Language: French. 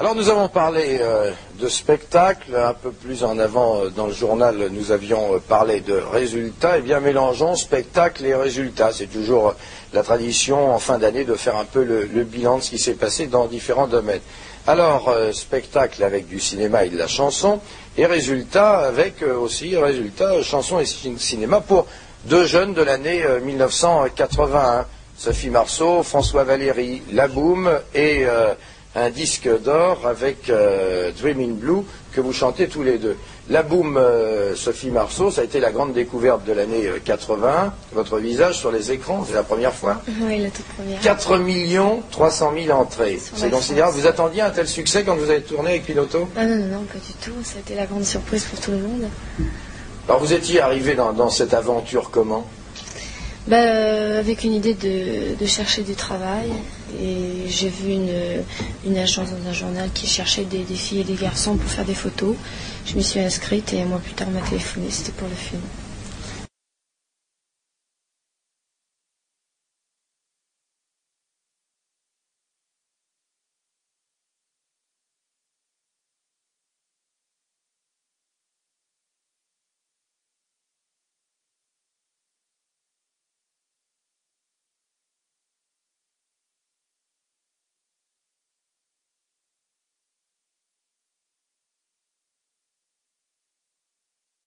Alors nous avons parlé euh, de spectacle, un peu plus en avant euh, dans le journal nous avions euh, parlé de résultats, et bien mélangeons spectacle et résultats. C'est toujours la tradition en fin d'année de faire un peu le, bilan de ce qui s'est passé dans différents domaines. Alors spectacle avec du cinéma et de la chanson, et résultats avec aussi résultats chanson et cinéma pour deux jeunes de l'année 1981. Sophie Marceau, François Valéry, La Boum et un disque d'or avec euh, Dreaming Blue que vous chantez tous les deux. La boum euh, Sophie Marceau, ça a été la grande découverte de l'année 80. Euh, Votre visage sur les écrans, c'est la première fois Oui, la toute première. 4 millions 300 000 entrées. C'est considérable. Vous attendiez un tel succès quand vous avez tourné avec Pinotto? Ah Non, non, non, pas du tout. Ça a été la grande surprise pour tout le monde. Alors vous étiez arrivé dans cette aventure comment? Bah, euh, Avec une idée de, chercher du travail. Et j'ai vu une, agence dans un journal qui cherchait des, filles et des garçons pour faire des photos. Je m'y suis inscrite et un mois plus tard on m'a téléphoné, c'était pour le film.